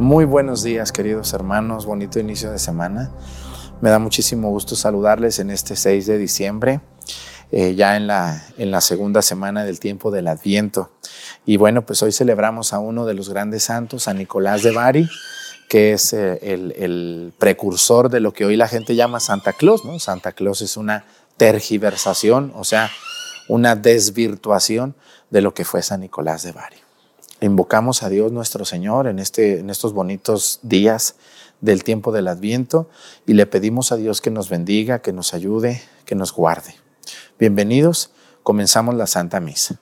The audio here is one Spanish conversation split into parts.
Muy buenos días, queridos hermanos. Bonito inicio de semana. Me da muchísimo gusto saludarles en este 6 de diciembre, eh, ya en la, en la segunda semana del tiempo del Adviento. Y bueno, pues hoy celebramos a uno de los grandes santos, a Nicolás de Bari, que es eh, el, el, precursor de lo que hoy la gente llama Santa Claus. ¿no? Santa Claus es una tergiversación, o sea, una desvirtuación de lo que fue San Nicolás de Bari. Invocamos a Dios nuestro Señor en, este, en estos bonitos días del tiempo del Adviento y le pedimos a Dios que nos bendiga, que nos ayude, que nos guarde. Bienvenidos, comenzamos la Santa Misa.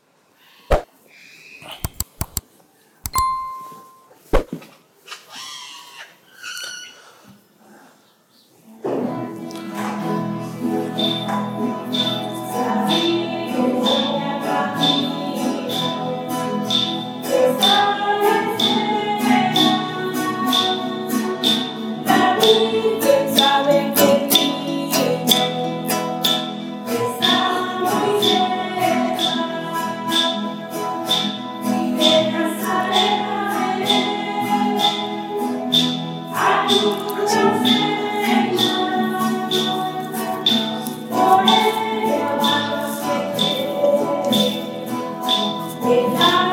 Muy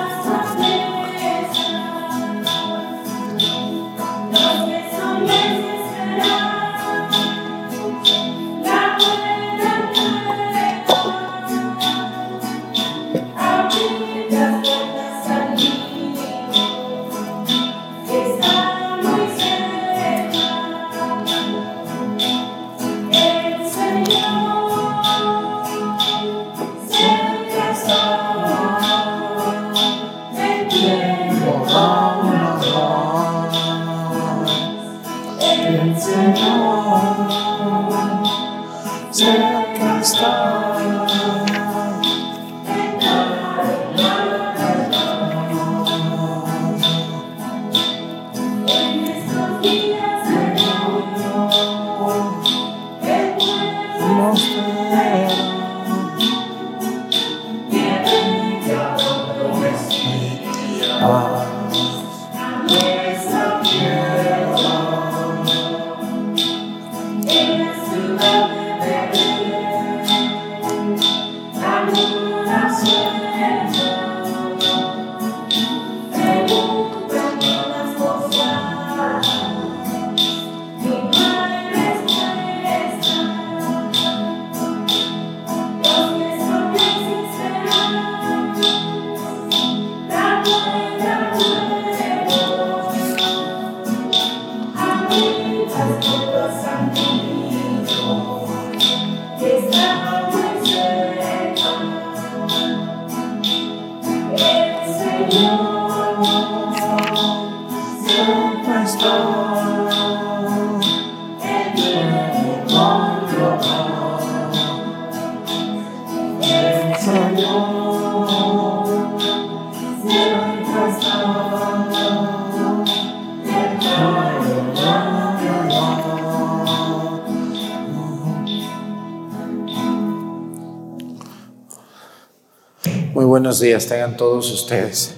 días, tengan todos ustedes.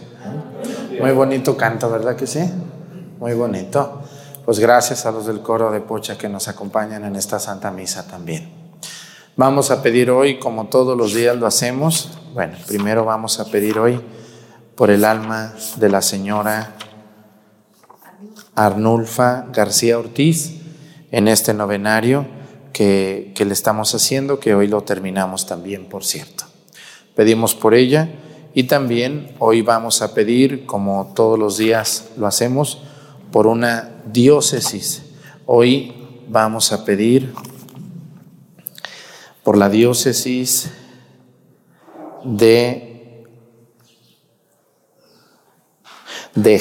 Muy bonito canto, ¿verdad que sí? Muy bonito. Pues gracias a los del coro de Pocha que nos acompañan en esta Santa Misa también. Vamos a pedir hoy, como todos los días lo hacemos, bueno, primero vamos a pedir hoy por el alma de la señora Arnulfa García Ortiz en este novenario que, que le estamos haciendo, que hoy lo terminamos también, por cierto. Pedimos por ella y también hoy vamos a pedir, como todos los días lo hacemos, por una diócesis. Hoy vamos a pedir por la diócesis de,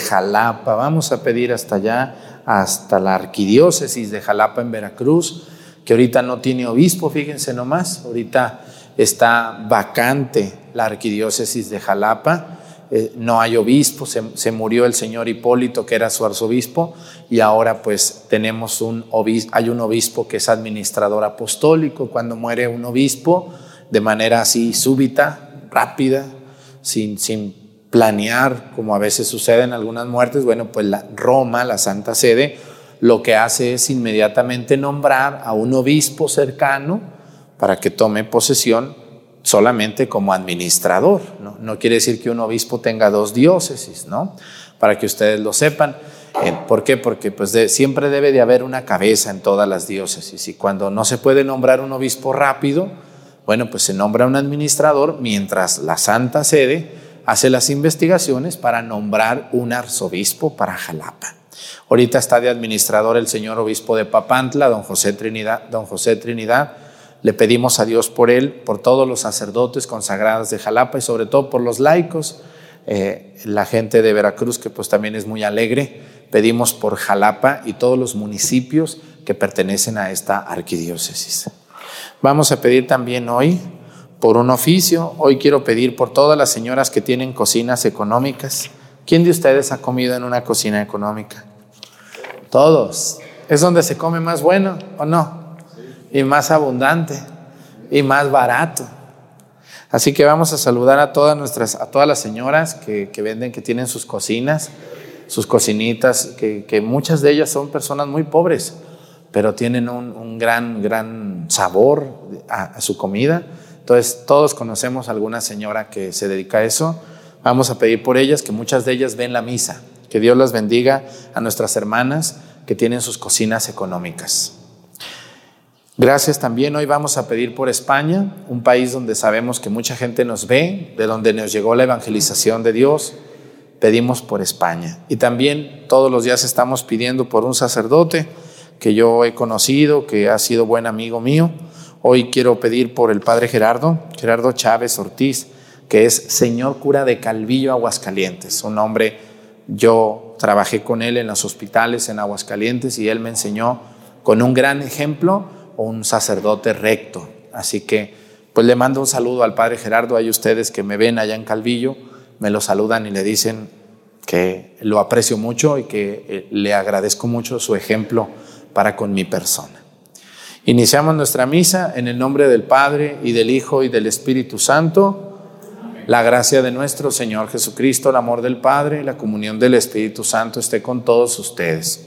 Jalapa. Vamos a pedir hasta allá, hasta la arquidiócesis de Jalapa en Veracruz, que ahorita no tiene obispo, fíjense nomás, ahorita está vacante la arquidiócesis de Jalapa. Eh, no hay obispo, se, murió el señor Hipólito, que era su arzobispo, y ahora pues tenemos un obispo, hay un obispo que es administrador apostólico. Cuando muere un obispo, de manera así súbita, rápida, sin, sin planear, como a veces sucede en algunas muertes, bueno, pues la Roma, la Santa Sede, lo que hace es inmediatamente nombrar a un obispo cercano para que tome posesión solamente como administrador. No, no quiere decir que un obispo tenga dos diócesis, ¿no? Para que ustedes lo sepan. Eh, ¿Por qué? Porque pues siempre debe de haber una cabeza en todas las diócesis y cuando no se puede nombrar un obispo rápido, bueno, pues se nombra un administrador mientras la Santa Sede hace las investigaciones para nombrar un arzobispo para Jalapa. Ahorita está de administrador el señor obispo de Papantla, don José Trinidad, don José Trinidad. Le pedimos a Dios por él, por todos los sacerdotes consagrados de Jalapa y sobre todo por los laicos, eh, la gente de Veracruz que pues también es muy alegre pedimos por Jalapa y todos los municipios que pertenecen a esta arquidiócesis. Vamos a pedir también hoy por un oficio. Hoy quiero pedir por todas las señoras que tienen cocinas económicas. ¿Quién de ustedes ha comido en una cocina económica? Todos. ¿Es donde se come más bueno o no? Y más abundante y más barato. Así que vamos a saludar a todas nuestras, a todas las señoras que, que venden, que tienen sus cocinas sus cocinitas, que, muchas de ellas son personas muy pobres, pero tienen un, gran, gran sabor a, su comida. Entonces, todos conocemos a alguna señora que se dedica a eso. Vamos a pedir por ellas, que muchas de ellas ven la misa. Que Dios las bendiga a nuestras hermanas que tienen sus cocinas económicas. Gracias también. Hoy vamos a pedir por España, un país donde sabemos que mucha gente nos ve, de donde nos llegó la evangelización de Dios, pedimos por España. Y también todos los días estamos pidiendo por un sacerdote que yo he conocido, que ha sido buen amigo mío. Hoy quiero pedir por el padre Gerardo, Gerardo Chávez Ortiz, que es señor cura de Calvillo, Aguascalientes. Un hombre, yo trabajé con él en los hospitales en Aguascalientes y él me enseñó con un gran ejemplo un sacerdote recto. Así que, pues le mando un saludo al padre Gerardo, hay ustedes que me ven allá en Calvillo me lo saludan y le dicen que lo aprecio mucho y que eh, le agradezco mucho su ejemplo para con mi persona. Iniciamos nuestra misa en el nombre del Padre y del Hijo y del Espíritu Santo. La gracia de nuestro Señor Jesucristo, el amor del Padre y la comunión del Espíritu Santo esté con todos ustedes.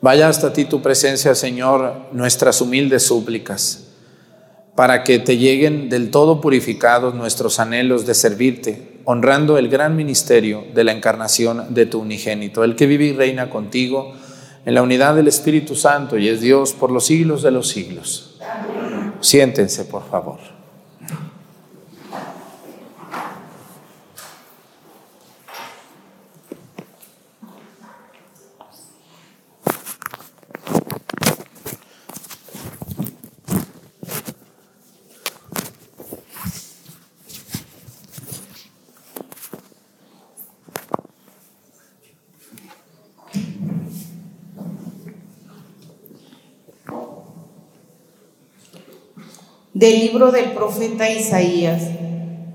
Vaya hasta ti tu presencia, Señor, nuestras humildes súplicas, para que te lleguen del todo purificados nuestros anhelos de servirte, honrando el gran ministerio de la encarnación de tu unigénito, el que vive y reina contigo en la unidad del Espíritu Santo y es Dios por los siglos de los siglos. Siéntense, por favor. Del libro del profeta Isaías.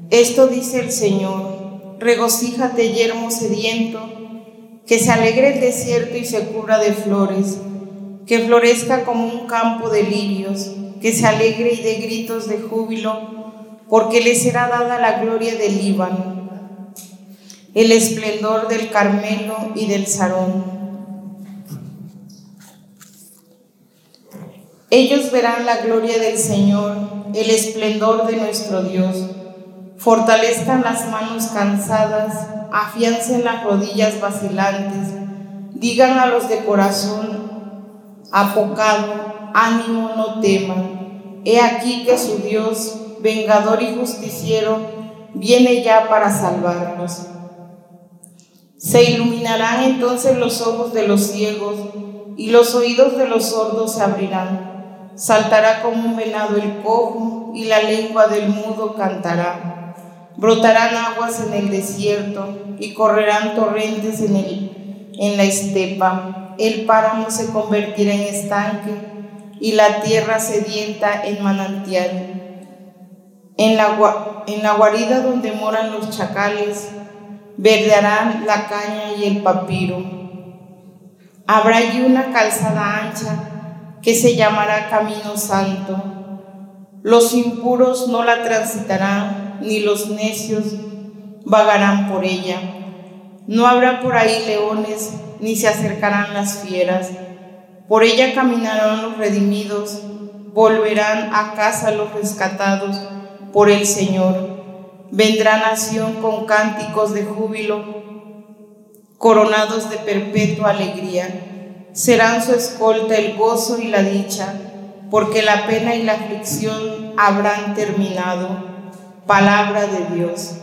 Esto dice el Señor, regocíjate yermo sediento, que se alegre el desierto y se cubra de flores, que florezca como un campo de lirios, que se alegre y dé gritos de júbilo, porque le será dada la gloria del Líbano, el esplendor del Carmelo y del Sarón Ellos verán la gloria del Señor, el esplendor de nuestro Dios. Fortalezcan las manos cansadas, afiancen las rodillas vacilantes. Digan a los de corazón apocado, ánimo no teman. He aquí que su Dios, vengador y justiciero, viene ya para salvarnos. Se iluminarán entonces los ojos de los ciegos y los oídos de los sordos se abrirán saltará como un venado el cojo y la lengua del mudo cantará. Brotarán aguas en el desierto y correrán torrentes en, el, en la estepa. El páramo se convertirá en estanque y la tierra sedienta en manantial. En la, en la guarida donde moran los chacales, verdearán la caña y el papiro. Habrá allí una calzada ancha que se llamará camino santo. Los impuros no la transitarán, ni los necios vagarán por ella. No habrá por ahí leones, ni se acercarán las fieras. Por ella caminarán los redimidos, volverán a casa los rescatados por el Señor. Vendrá nación con cánticos de júbilo, coronados de perpetua alegría serán su escolta el gozo y la dicha, porque la pena y la aflicción habrán terminado. Palabra de Dios.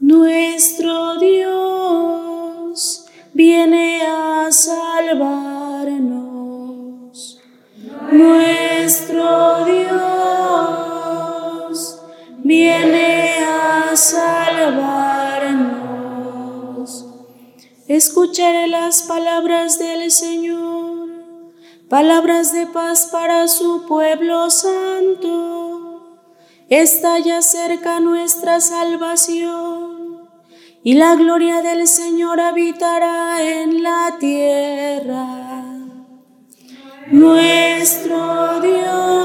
Nuestro Dios viene a salvarnos nuestro Dios viene a salvarnos. Escucharé las palabras del Señor, palabras de paz para su pueblo santo. Está ya cerca nuestra salvación y la gloria del Señor habitará en la tierra. Nuestro Dios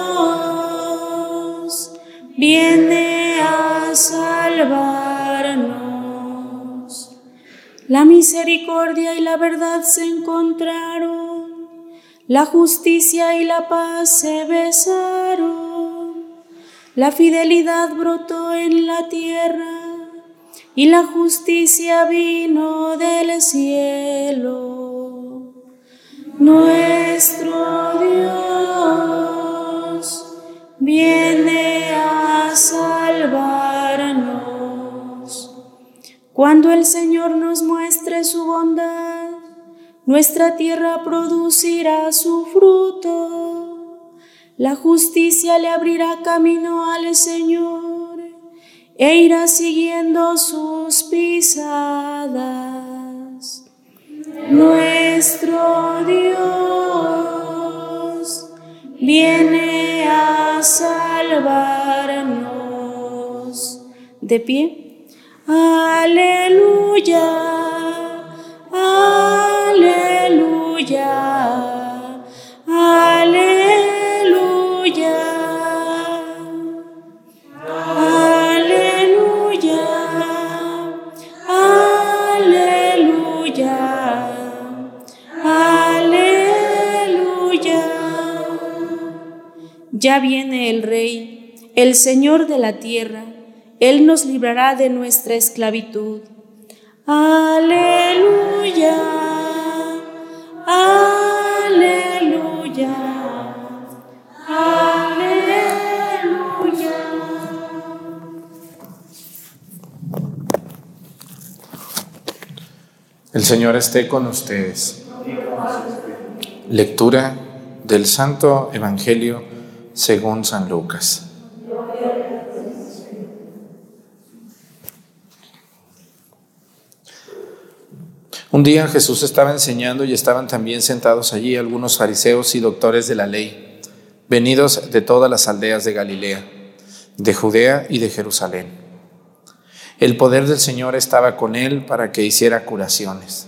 viene a salvarnos. La misericordia y la verdad se encontraron, la justicia y la paz se besaron, la fidelidad brotó en la tierra y la justicia vino del cielo. Nuestro Dios viene a salvarnos. Cuando el Señor nos muestre su bondad, nuestra tierra producirá su fruto. La justicia le abrirá camino al Señor e irá siguiendo sus pisadas. Nuestro Dios viene a salvarnos. De pie. Aleluya, aleluya, aleluya. Ya viene el Rey, el Señor de la tierra, Él nos librará de nuestra esclavitud. Aleluya, aleluya, aleluya. El Señor esté con ustedes. Lectura del Santo Evangelio según San Lucas. Un día Jesús estaba enseñando y estaban también sentados allí algunos fariseos y doctores de la ley, venidos de todas las aldeas de Galilea, de Judea y de Jerusalén. El poder del Señor estaba con él para que hiciera curaciones.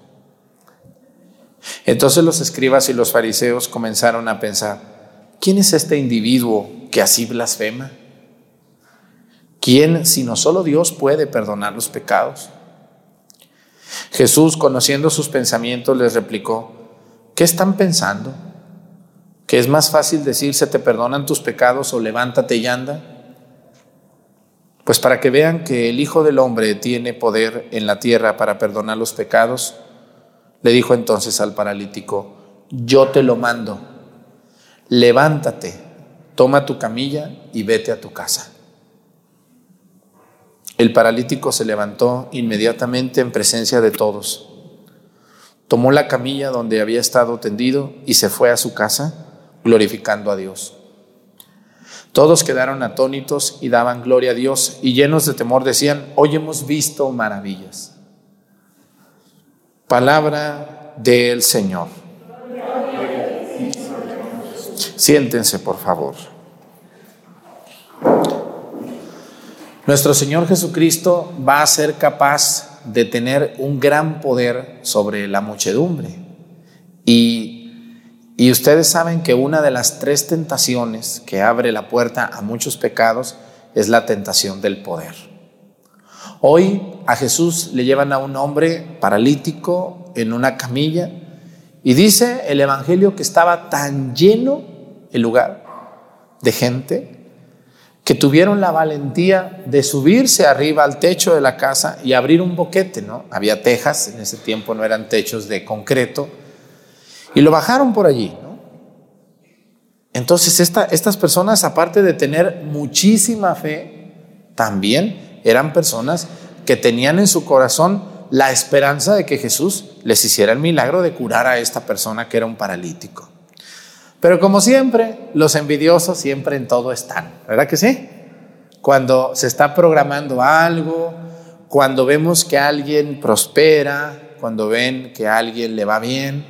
Entonces los escribas y los fariseos comenzaron a pensar, ¿quién es este individuo que así blasfema? ¿Quién, sino solo Dios, puede perdonar los pecados? Jesús, conociendo sus pensamientos, les replicó, ¿qué están pensando? ¿Que es más fácil decir se te perdonan tus pecados o levántate y anda? Pues para que vean que el Hijo del Hombre tiene poder en la tierra para perdonar los pecados, le dijo entonces al paralítico, yo te lo mando, levántate, toma tu camilla y vete a tu casa. El paralítico se levantó inmediatamente en presencia de todos. Tomó la camilla donde había estado tendido y se fue a su casa, glorificando a Dios. Todos quedaron atónitos y daban gloria a Dios y llenos de temor decían, hoy hemos visto maravillas. Palabra del Señor. Siéntense, por favor. Nuestro Señor Jesucristo va a ser capaz de tener un gran poder sobre la muchedumbre. Y, y ustedes saben que una de las tres tentaciones que abre la puerta a muchos pecados es la tentación del poder. Hoy a Jesús le llevan a un hombre paralítico en una camilla y dice el Evangelio que estaba tan lleno el lugar de gente que tuvieron la valentía de subirse arriba al techo de la casa y abrir un boquete, ¿no? Había tejas, en ese tiempo no eran techos de concreto, y lo bajaron por allí, ¿no? Entonces estas personas, aparte de tener muchísima fe, también eran personas que tenían en su corazón la esperanza de que Jesús les hiciera el milagro de curar a esta persona que era un paralítico. Pero como siempre, los envidiosos siempre en todo están, ¿verdad que sí? Cuando se está programando algo, cuando vemos que alguien prospera, cuando ven que a alguien le va bien,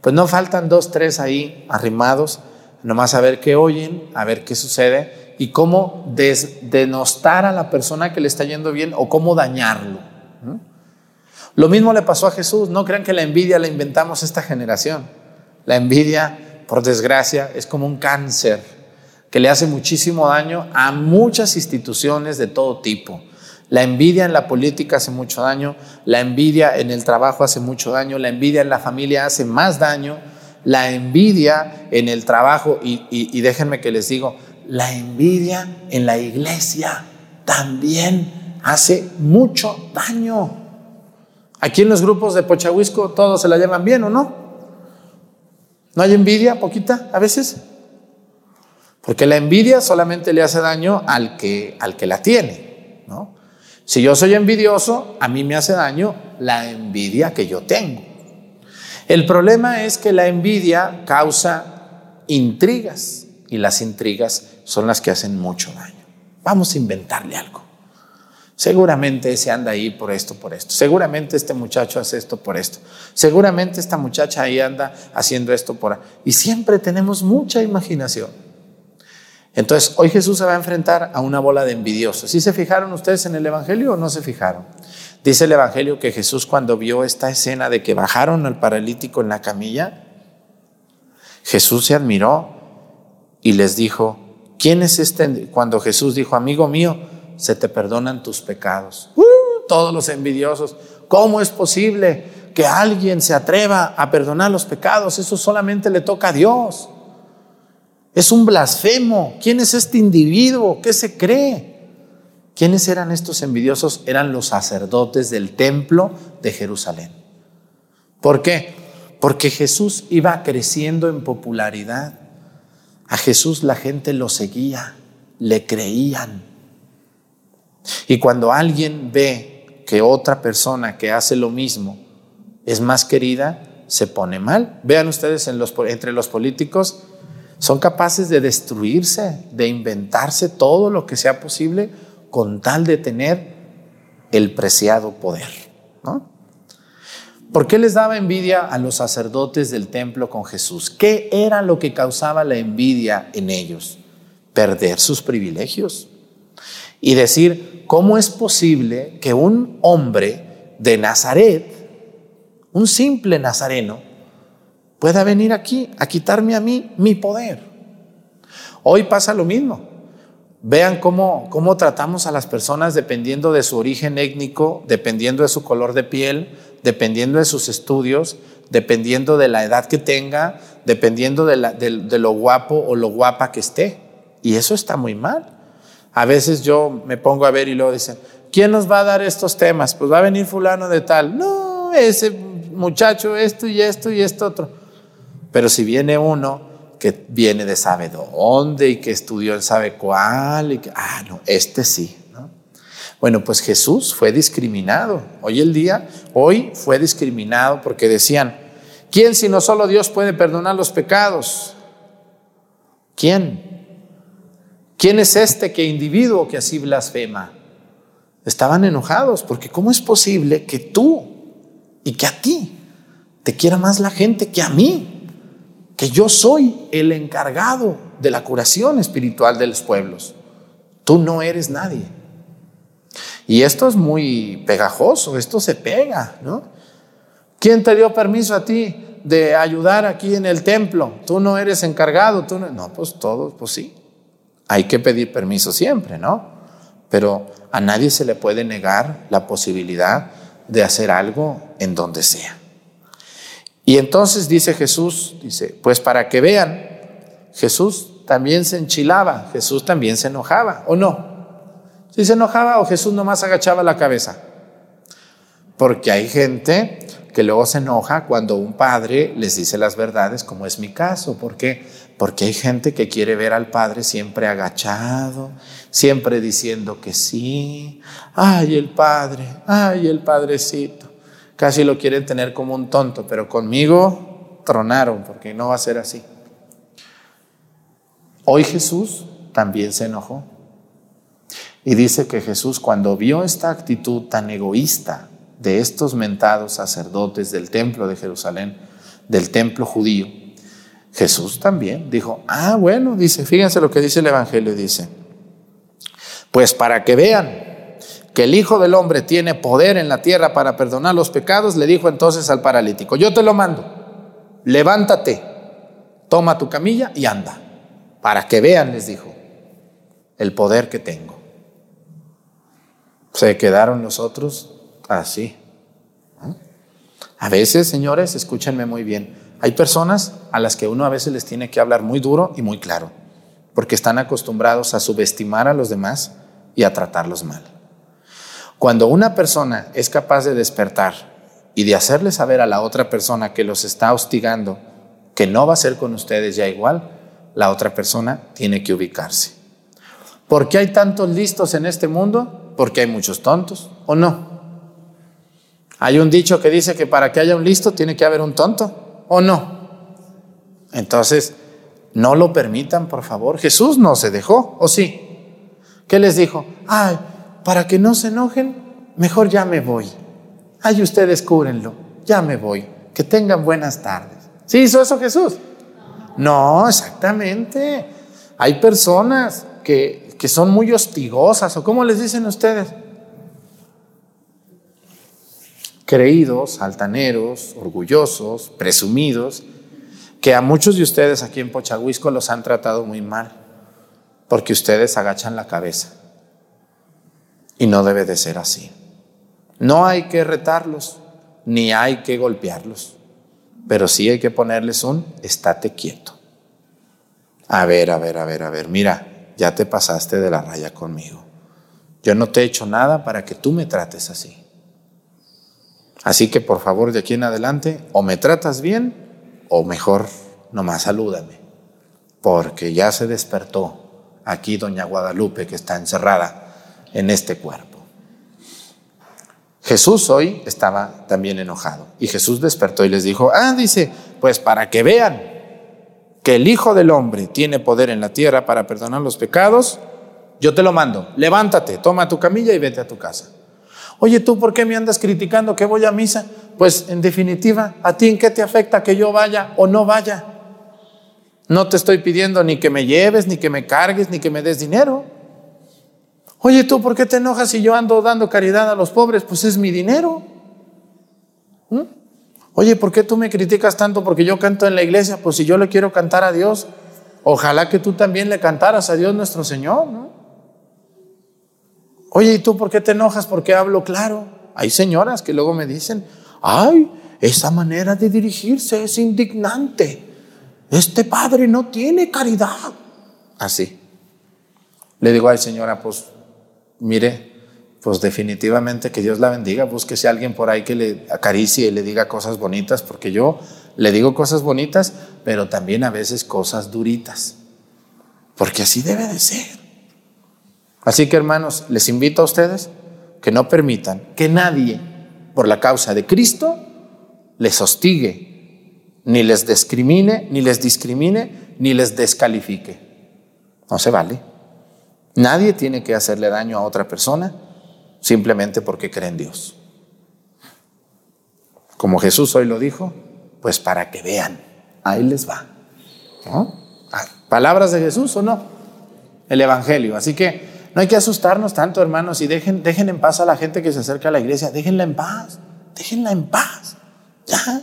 pues no faltan dos, tres ahí arrimados, nomás a ver qué oyen, a ver qué sucede y cómo denostar a la persona que le está yendo bien o cómo dañarlo. Lo mismo le pasó a Jesús, no crean que la envidia la inventamos esta generación. La envidia por desgracia, es como un cáncer que le hace muchísimo daño a muchas instituciones de todo tipo. La envidia en la política hace mucho daño, la envidia en el trabajo hace mucho daño, la envidia en la familia hace más daño, la envidia en el trabajo, y, déjenme que les digo, la envidia en la iglesia también hace mucho daño. Aquí en los grupos de Pochahuisco todos se la llevan bien o no? ¿No hay envidia poquita a veces? Porque la envidia solamente le hace daño al que, al que la tiene. ¿no? Si yo soy envidioso, a mí me hace daño la envidia que yo tengo. El problema es que la envidia causa intrigas y las intrigas son las que hacen mucho daño. Vamos a inventarle algo. Seguramente ese anda ahí por esto, por esto. Seguramente este muchacho hace esto por esto. Seguramente esta muchacha ahí anda haciendo esto por... Y siempre tenemos mucha imaginación. Entonces, hoy Jesús se va a enfrentar a una bola de envidiosos. ¿Sí se fijaron ustedes en el Evangelio o no se fijaron? Dice el Evangelio que Jesús cuando vio esta escena de que bajaron al paralítico en la camilla, Jesús se admiró y les dijo, ¿quién es este? Cuando Jesús dijo, amigo mío, se te perdonan tus pecados. ¡Uh! todos los envidiosos, ¿cómo es posible que alguien se atreva a perdonar los pecados? Eso solamente le toca a Dios. Es un blasfemo. ¿Quién es este individuo? ¿Qué se cree? ¿Quiénes eran estos envidiosos? Eran los sacerdotes del templo de Jerusalén. ¿Por qué? Porque Jesús iba creciendo en popularidad. A Jesús la gente lo seguía, le creían. Y cuando alguien ve que otra persona que hace lo mismo es más querida, se pone mal. Vean ustedes entre los políticos, son capaces de destruirse, de inventarse todo lo que sea posible con tal de tener el preciado poder. ¿no? ¿Por qué les daba envidia a los sacerdotes del templo con Jesús? ¿Qué era lo que causaba la envidia en ellos? Perder sus privilegios. Y decir, ¿cómo es posible que un hombre de Nazaret, un simple nazareno, pueda venir aquí a quitarme a mí mi poder? Hoy pasa lo mismo. Vean cómo, cómo tratamos a las personas dependiendo de su origen étnico, dependiendo de su color de piel, dependiendo de sus estudios, dependiendo de la edad que tenga, dependiendo de, lo guapo o lo guapa que esté. Y eso está muy mal. A veces yo me pongo a ver y luego dicen, ¿quién nos va a dar estos temas? Pues va a venir fulano de tal. No, ese muchacho, esto y esto y esto otro. Pero si viene uno que viene de sabe dónde y que estudió en sabe cuál, y que, ah, no, este sí. Bueno, pues Jesús fue discriminado. Hoy el día, hoy fue discriminado porque decían, ¿quién si no solo Dios puede perdonar los pecados? ¿Quién? ¿Quién es este que individuo que así blasfema? Estaban enojados porque ¿cómo es posible que tú y que a ti te quiera más la gente que a mí? Que yo soy el encargado de la curación espiritual de los pueblos. Tú no eres nadie. Y esto es muy pegajoso, esto se pega, ¿no? ¿Quién te dio permiso a ti de ayudar aquí en el templo? Tú no eres encargado, tú no, no pues todos, pues sí. Hay que pedir permiso siempre, ¿no? Pero a nadie se le puede negar la posibilidad de hacer algo en donde sea. Y entonces dice Jesús, dice, pues para que vean, Jesús también se enchilaba, Jesús también se enojaba, ¿o no? Si se enojaba o Jesús nomás agachaba la cabeza. Porque hay gente que luego se enoja cuando un padre les dice las verdades, como es mi caso. ¿Por qué? Porque hay gente que quiere ver al padre siempre agachado, siempre diciendo que sí. Ay, el padre, ay, el padrecito. Casi lo quieren tener como un tonto, pero conmigo tronaron, porque no va a ser así. Hoy Jesús también se enojó. Y dice que Jesús cuando vio esta actitud tan egoísta de estos mentados sacerdotes del templo de Jerusalén, del templo judío, Jesús también dijo, ah, bueno, dice, fíjense lo que dice el Evangelio, dice, pues para que vean que el Hijo del Hombre tiene poder en la tierra para perdonar los pecados, le dijo entonces al paralítico, yo te lo mando, levántate, toma tu camilla y anda, para que vean, les dijo, el poder que tengo. Se quedaron los otros así. A veces, señores, escúchenme muy bien, hay personas a las que uno a veces les tiene que hablar muy duro y muy claro, porque están acostumbrados a subestimar a los demás y a tratarlos mal. Cuando una persona es capaz de despertar y de hacerle saber a la otra persona que los está hostigando que no va a ser con ustedes ya igual, la otra persona tiene que ubicarse. ¿Por qué hay tantos listos en este mundo? porque hay muchos tontos, ¿o no? Hay un dicho que dice que para que haya un listo tiene que haber un tonto, ¿o no? Entonces, no lo permitan, por favor. Jesús no se dejó, ¿o sí? ¿Qué les dijo? Ay, para que no se enojen, mejor ya me voy. Ay, ustedes cúrenlo, ya me voy. Que tengan buenas tardes. ¿Sí hizo eso Jesús? No, exactamente. Hay personas que que son muy hostigosas, o cómo les dicen ustedes. Creídos, altaneros, orgullosos, presumidos, que a muchos de ustedes aquí en Pochahuisco los han tratado muy mal, porque ustedes agachan la cabeza. Y no debe de ser así. No hay que retarlos, ni hay que golpearlos, pero sí hay que ponerles un estate quieto. A ver, a ver, a ver, a ver, mira, ya te pasaste de la raya conmigo. Yo no te he hecho nada para que tú me trates así. Así que por favor de aquí en adelante o me tratas bien o mejor nomás salúdame, porque ya se despertó aquí doña Guadalupe que está encerrada en este cuerpo. Jesús hoy estaba también enojado y Jesús despertó y les dijo, ah, dice, pues para que vean que el Hijo del Hombre tiene poder en la tierra para perdonar los pecados, yo te lo mando, levántate, toma tu camilla y vete a tu casa. Oye, ¿tú por qué me andas criticando que voy a misa? Pues en definitiva, ¿a ti en qué te afecta que yo vaya o no vaya? No te estoy pidiendo ni que me lleves, ni que me cargues, ni que me des dinero. Oye, ¿tú por qué te enojas si yo ando dando caridad a los pobres? Pues es mi dinero. ¿Mm? Oye, ¿por qué tú me criticas tanto porque yo canto en la iglesia? Pues si yo le quiero cantar a Dios, ojalá que tú también le cantaras a Dios nuestro Señor. Oye, ¿y tú por qué te enojas? Porque hablo claro. Hay señoras que luego me dicen, ay, esa manera de dirigirse es indignante. Este padre no tiene caridad. Así. Le digo, ay señora, pues mire, pues definitivamente que Dios la bendiga, búsquese a alguien por ahí que le acaricie y le diga cosas bonitas, porque yo le digo cosas bonitas, pero también a veces cosas duritas, porque así debe de ser. Así que hermanos, les invito a ustedes que no permitan que nadie, por la causa de Cristo, les hostigue, ni les discrimine, ni les discrimine, ni les descalifique. No se vale. Nadie tiene que hacerle daño a otra persona simplemente porque cree en Dios. Como Jesús hoy lo dijo, pues para que vean, ahí les va. Ah, ¿Palabras de Jesús o no? El Evangelio. Así que no hay que asustarnos tanto, hermanos, y dejen, dejen en paz a la gente que se acerca a la iglesia, déjenla en paz, déjenla en paz. Ya.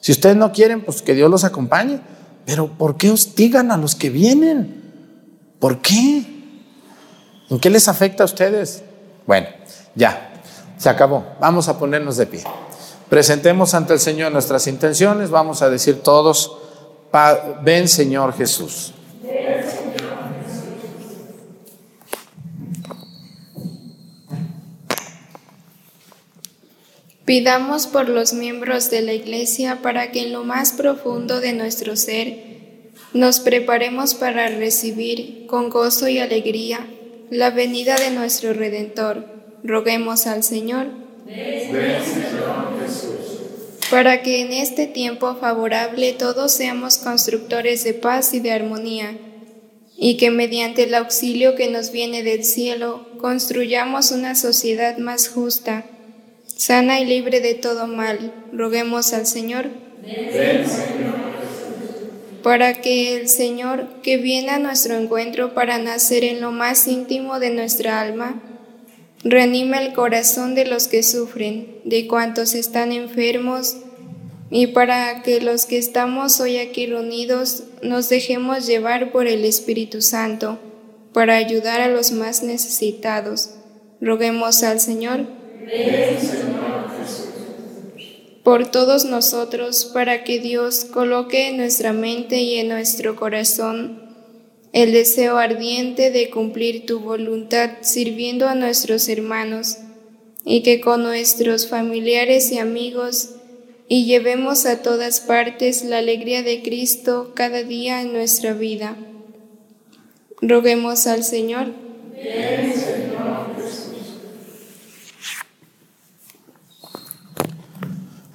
Si ustedes no quieren, pues que Dios los acompañe. Pero ¿por qué hostigan a los que vienen? ¿Por qué? ¿En qué les afecta a ustedes? Bueno, ya, se acabó. Vamos a ponernos de pie. Presentemos ante el Señor nuestras intenciones. Vamos a decir todos, ven Señor Jesús. Pidamos por los miembros de la Iglesia para que en lo más profundo de nuestro ser nos preparemos para recibir con gozo y alegría la venida de nuestro Redentor. Roguemos al Señor. Para que en este tiempo favorable todos seamos constructores de paz y de armonía, y que mediante el auxilio que nos viene del cielo construyamos una sociedad más justa sana y libre de todo mal, roguemos al Señor. Para que el Señor, que viene a nuestro encuentro para nacer en lo más íntimo de nuestra alma, reanime el corazón de los que sufren, de cuantos están enfermos, y para que los que estamos hoy aquí reunidos nos dejemos llevar por el Espíritu Santo para ayudar a los más necesitados. Roguemos al Señor por todos nosotros, para que Dios coloque en nuestra mente y en nuestro corazón el deseo ardiente de cumplir tu voluntad sirviendo a nuestros hermanos, y que con nuestros familiares y amigos y llevemos a todas partes la alegría de Cristo cada día en nuestra vida. Roguemos al Señor.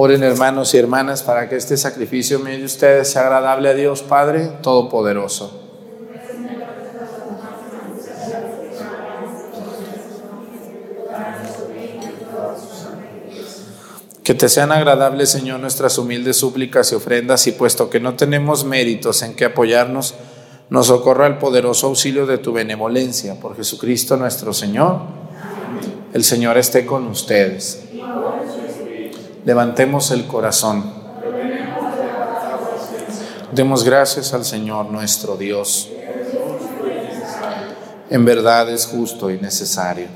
Oren hermanos y hermanas para que este sacrificio mío de ustedes sea agradable a Dios Padre Todopoderoso. Que te sean agradables, Señor, nuestras humildes súplicas y ofrendas, y puesto que no tenemos méritos en que apoyarnos, nos socorra el poderoso auxilio de tu benevolencia. Por Jesucristo nuestro Señor. El Señor esté con ustedes. Levantemos el corazón. Demos gracias al Señor nuestro Dios. En verdad es justo y necesario.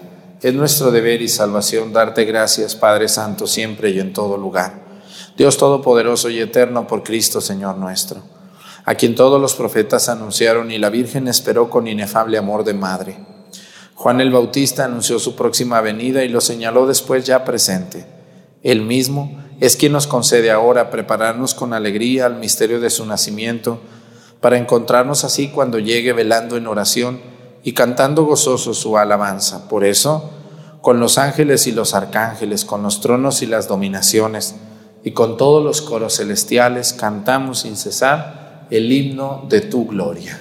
Es nuestro deber y salvación darte gracias, Padre Santo, siempre y en todo lugar. Dios Todopoderoso y Eterno por Cristo, Señor nuestro, a quien todos los profetas anunciaron y la Virgen esperó con inefable amor de madre. Juan el Bautista anunció su próxima venida y lo señaló después ya presente. Él mismo es quien nos concede ahora prepararnos con alegría al misterio de su nacimiento, para encontrarnos así cuando llegue velando en oración y cantando gozoso su alabanza. Por eso, con los ángeles y los arcángeles, con los tronos y las dominaciones, y con todos los coros celestiales, cantamos sin cesar el himno de tu gloria.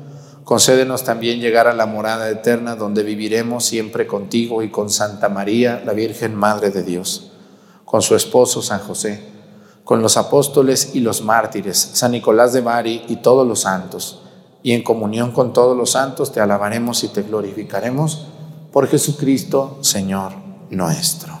concédenos también llegar a la morada eterna donde viviremos siempre contigo y con Santa María, la Virgen Madre de Dios, con su esposo San José, con los apóstoles y los mártires, San Nicolás de Bari y todos los santos. Y en comunión con todos los santos te alabaremos y te glorificaremos por Jesucristo, Señor nuestro.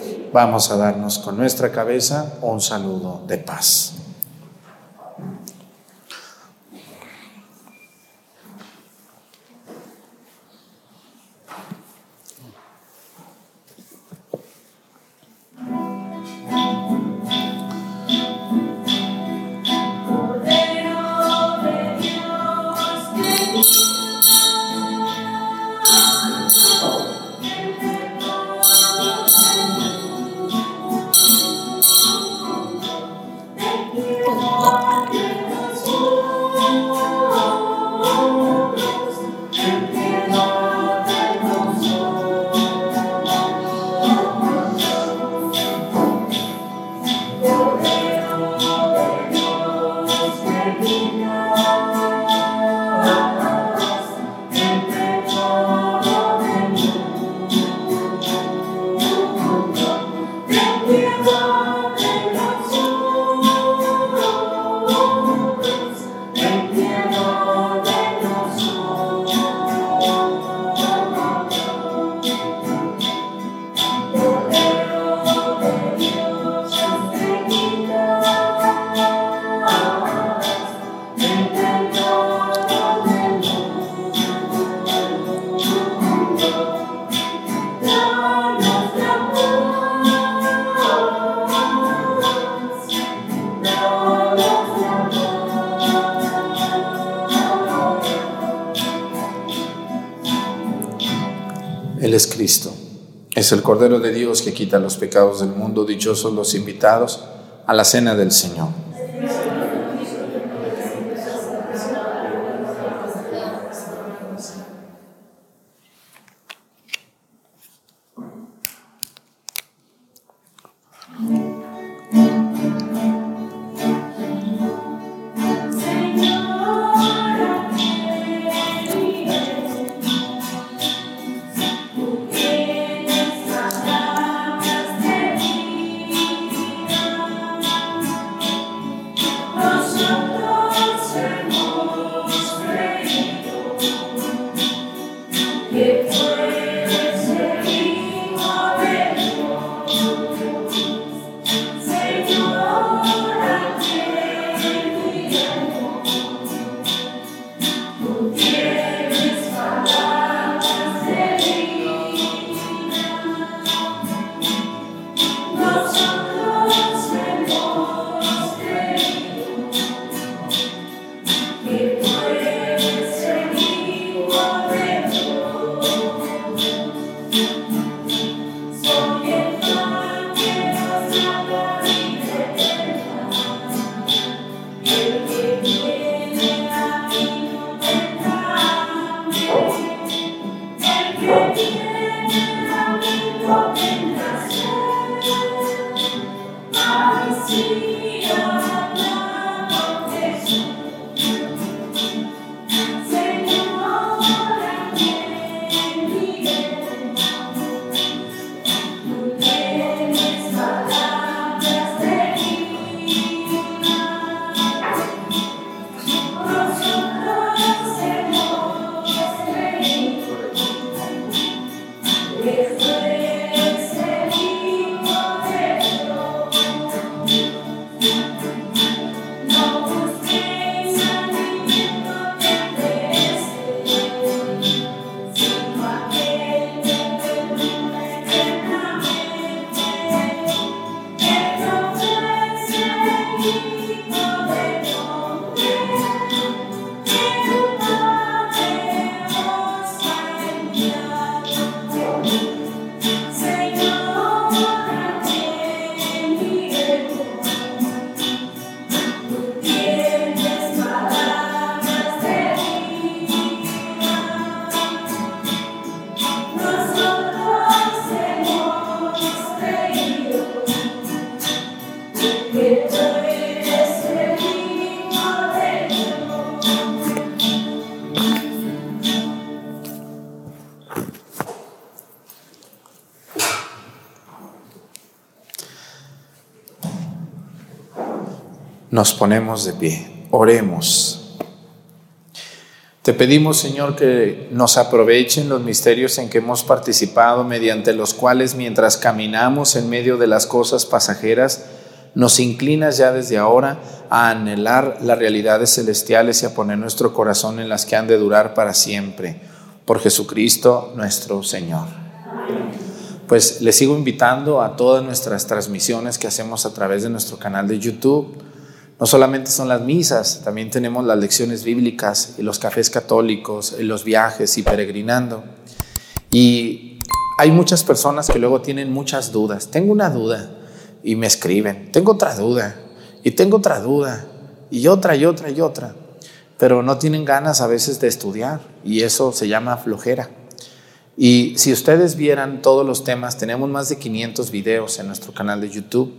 Vamos a darnos con nuestra cabeza un saludo de paz. Cristo. Es el Cordero de Dios que quita los pecados del mundo. Dichosos los invitados a la cena del Señor. Nos ponemos de pie. Oremos. Te pedimos, Señor, que nos aprovechen los misterios en que hemos participado, mediante los cuales mientras caminamos en medio de las cosas pasajeras, nos inclinas ya desde ahora a anhelar las realidades celestiales y a poner nuestro corazón en las que han de durar para siempre. Por Jesucristo nuestro Señor. Pues les sigo invitando a todas nuestras transmisiones que hacemos a través de nuestro canal de YouTube. No solamente son las misas, también tenemos las lecciones bíblicas y los cafés católicos, y los viajes y peregrinando. Y hay muchas personas que luego tienen muchas dudas. Tengo una duda y me escriben, tengo otra duda y tengo otra duda y otra y otra y otra, pero no tienen ganas a veces de estudiar y eso se llama flojera. Y si ustedes vieran todos los temas, tenemos más de 500 videos en nuestro canal de YouTube.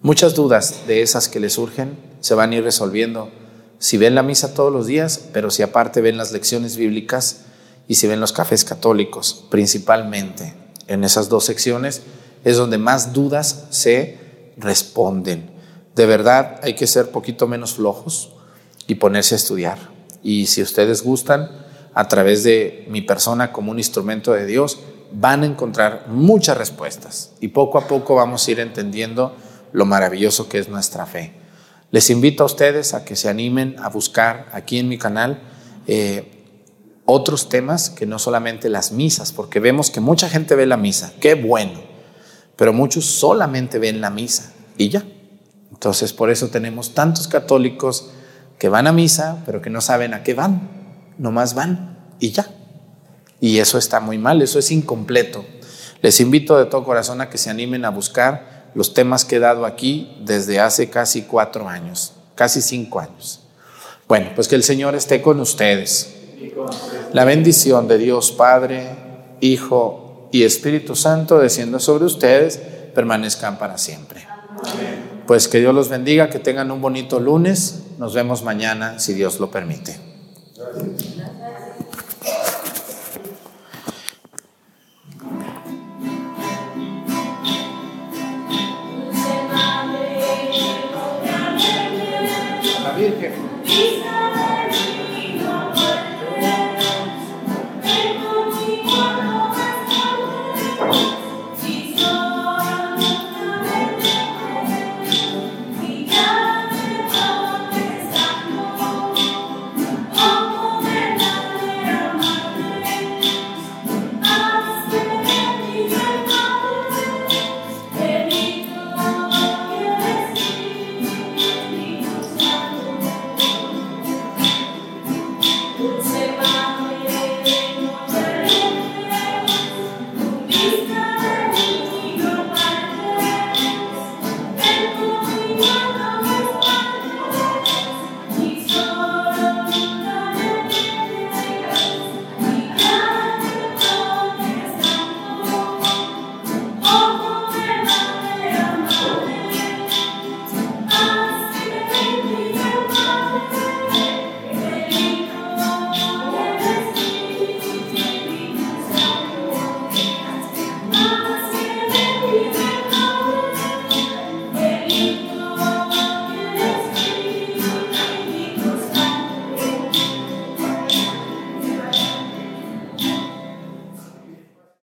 Muchas dudas de esas que les surgen se van a ir resolviendo si ven la misa todos los días, pero si aparte ven las lecciones bíblicas y si ven los cafés católicos, principalmente en esas dos secciones, es donde más dudas se responden. De verdad hay que ser poquito menos flojos y ponerse a estudiar. Y si ustedes gustan, a través de mi persona como un instrumento de Dios, van a encontrar muchas respuestas. Y poco a poco vamos a ir entendiendo lo maravilloso que es nuestra fe. Les invito a ustedes a que se animen a buscar aquí en mi canal eh, otros temas que no solamente las misas, porque vemos que mucha gente ve la misa. Qué bueno pero muchos solamente ven la misa y ya. Entonces por eso tenemos tantos católicos que van a misa, pero que no saben a qué van, nomás van y ya. Y eso está muy mal, eso es incompleto. Les invito de todo corazón a que se animen a buscar los temas que he dado aquí desde hace casi cuatro años, casi cinco años. Bueno, pues que el Señor esté con ustedes. La bendición de Dios Padre, Hijo y Espíritu Santo descienda sobre ustedes, permanezcan para siempre. Pues que Dios los bendiga, que tengan un bonito lunes. Nos vemos mañana, si Dios lo permite.